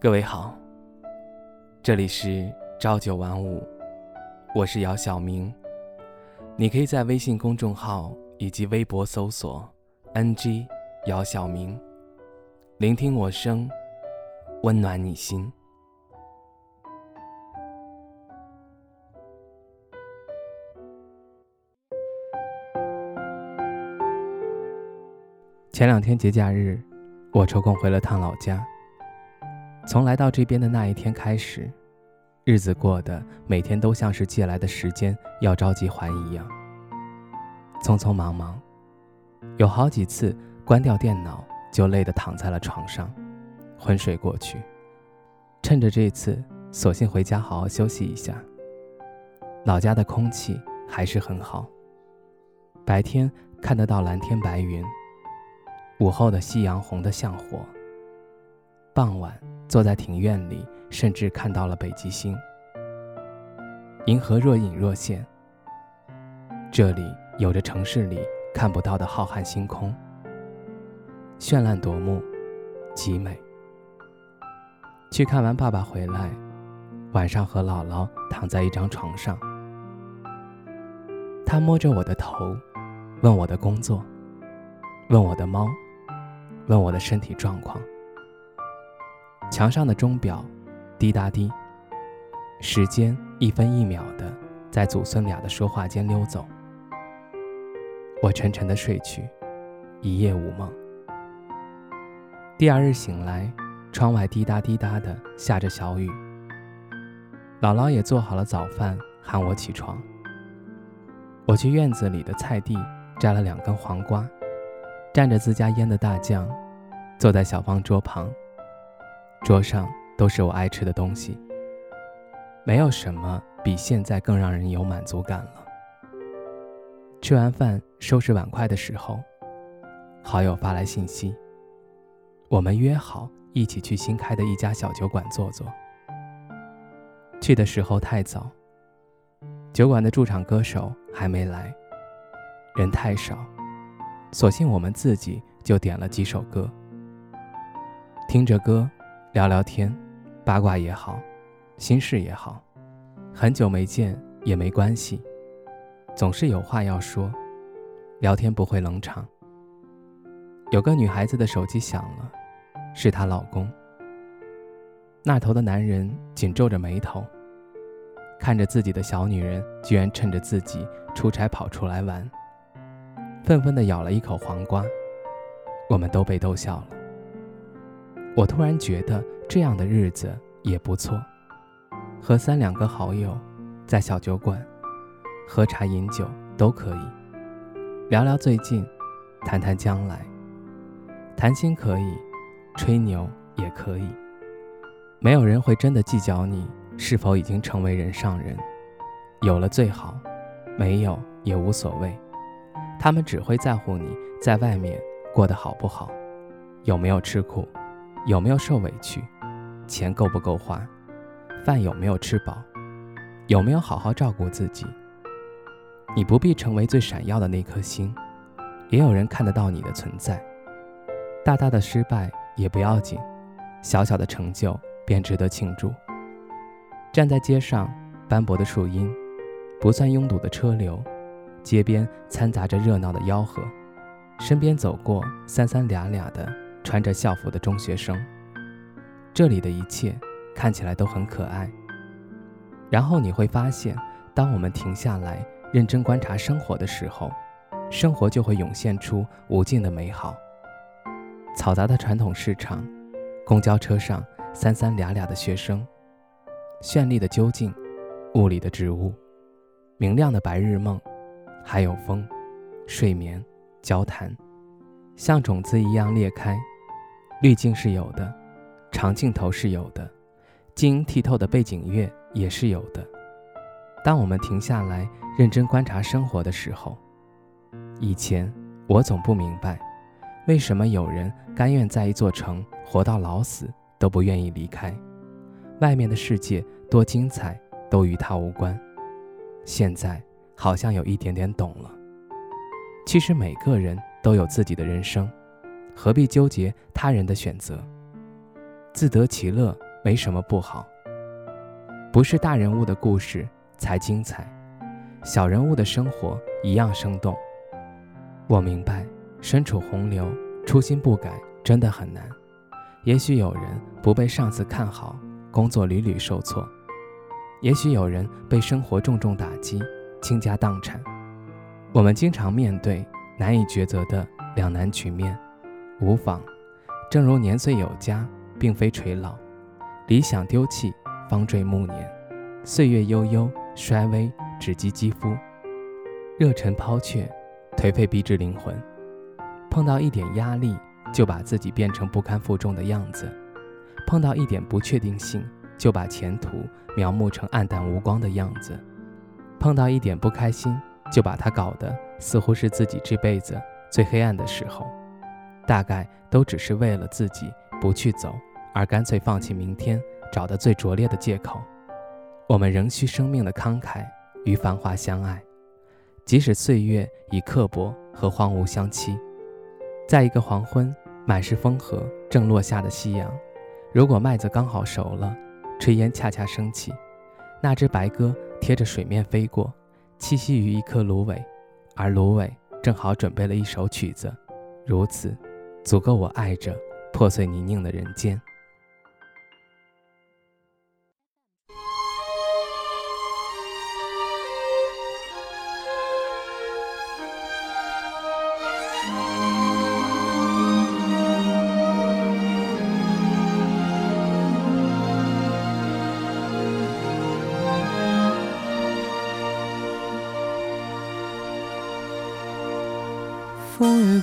各位好，这里是朝九晚五，我是姚晓明。你可以在微信公众号以及微博搜索 “ng 姚晓明”，聆听我声，温暖你心。前两天节假日，我抽空回了趟老家。从来到这边的那一天开始，日子过得每天都像是借来的时间要着急还一样，匆匆忙忙，有好几次关掉电脑就累得躺在了床上，昏睡过去。趁着这次，索性回家好好休息一下。老家的空气还是很好，白天看得到蓝天白云，午后的夕阳红得像火，傍晚。坐在庭院里，甚至看到了北极星。银河若隐若现。这里有着城市里看不到的浩瀚星空，绚烂夺目，极美。去看完爸爸回来，晚上和姥姥躺在一张床上，他摸着我的头，问我的工作，问我的猫，问我的身体状况。墙上的钟表，滴答滴。时间一分一秒的在祖孙俩的说话间溜走。我沉沉的睡去，一夜无梦。第二日醒来，窗外滴答滴答的下着小雨。姥姥也做好了早饭，喊我起床。我去院子里的菜地摘了两根黄瓜，蘸着自家腌的大酱，坐在小方桌旁。桌上都是我爱吃的东西，没有什么比现在更让人有满足感了。吃完饭收拾碗筷的时候，好友发来信息，我们约好一起去新开的一家小酒馆坐坐。去的时候太早，酒馆的驻场歌手还没来，人太少，索性我们自己就点了几首歌，听着歌。聊聊天，八卦也好，心事也好，很久没见也没关系，总是有话要说，聊天不会冷场。有个女孩子的手机响了，是她老公。那头的男人紧皱着眉头，看着自己的小女人居然趁着自己出差跑出来玩，愤愤地咬了一口黄瓜，我们都被逗笑了。我突然觉得这样的日子也不错，和三两个好友在小酒馆喝茶饮酒都可以，聊聊最近，谈谈将来，谈心可以，吹牛也可以，没有人会真的计较你是否已经成为人上人，有了最好，没有也无所谓，他们只会在乎你在外面过得好不好，有没有吃苦。有没有受委屈？钱够不够花？饭有没有吃饱？有没有好好照顾自己？你不必成为最闪耀的那颗星，也有人看得到你的存在。大大的失败也不要紧，小小的成就便值得庆祝。站在街上，斑驳的树荫，不算拥堵的车流，街边掺杂着热闹的吆喝，身边走过三三两两的。穿着校服的中学生，这里的一切看起来都很可爱。然后你会发现，当我们停下来认真观察生活的时候，生活就会涌现出无尽的美好。嘈杂的传统市场，公交车上三三俩俩的学生，绚丽的究竟，雾里的植物，明亮的白日梦，还有风，睡眠，交谈，像种子一样裂开。滤镜是有的，长镜头是有的，晶莹剔透的背景乐也是有的。当我们停下来认真观察生活的时候，以前我总不明白，为什么有人甘愿在一座城活到老死都不愿意离开，外面的世界多精彩都与他无关。现在好像有一点点懂了，其实每个人都有自己的人生。何必纠结他人的选择？自得其乐没什么不好。不是大人物的故事才精彩，小人物的生活一样生动。我明白，身处洪流，初心不改真的很难。也许有人不被上司看好，工作屡屡受挫；也许有人被生活重重打击，倾家荡产。我们经常面对难以抉择的两难局面，无妨。正如年岁有加，并非垂老；理想丢弃，方坠暮年。岁月悠悠，衰微只及肌肤；热忱抛却，颓废逼至灵魂。碰到一点压力，就把自己变成不堪负重的样子；碰到一点不确定性，就把前途描摹成暗淡无光的样子；碰到一点不开心，就把它搞得似乎是自己这辈子最黑暗的时候。大概都只是为了自己不去走，而干脆放弃明天，找的最拙劣的借口。我们仍需生命的慷慨与繁华相爱，即使岁月以刻薄和荒芜相欺。在一个黄昏，满是风和正落下的夕阳，如果麦子刚好熟了，炊烟恰恰升起，那只白鸽贴着水面飞过，栖息于一棵芦苇，而芦苇正好准备了一首曲子，如此。足够我爱着破碎泥泞的人间。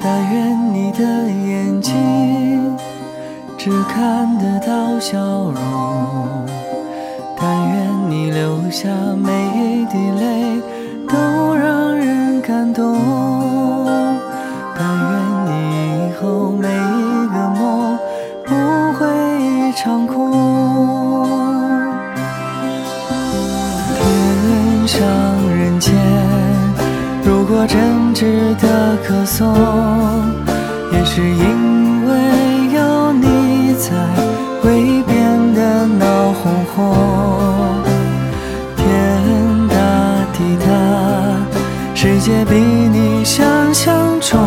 但愿你的眼睛只看得到笑容，但愿你流下每一滴泪都让人感动，但愿你以后每一个梦不会一场空。真值得歌颂。也是因为有你在，会变得闹哄哄。天大地大，世界比你想象中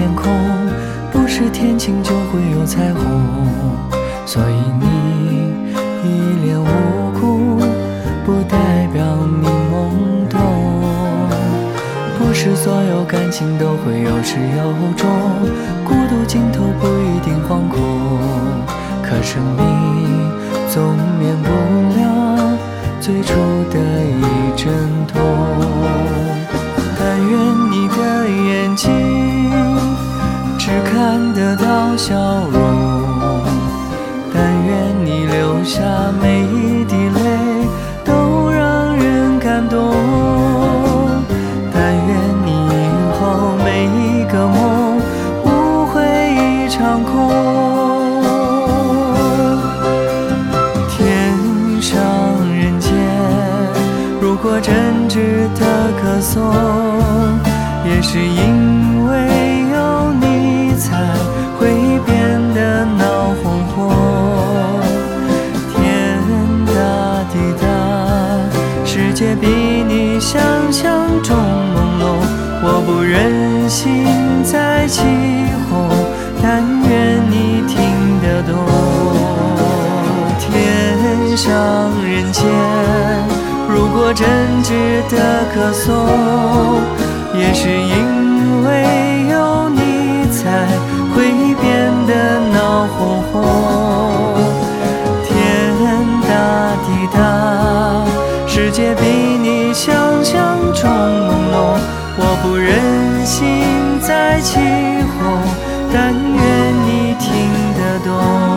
天空，不是天晴就会有彩虹。所以你一脸无辜，不代表你懵懂。不是所有感情都会有始有终，是因为有你才会变得闹哄哄。天大地大，世界比你想象中朦胧。我不忍心再起哄，但愿你听得懂。天上人间，如果真值得歌颂。还是因为有你，才会变得闹哄哄。天大地大，世界比你想象中朦胧。我不忍心再起哄，但愿你听得懂。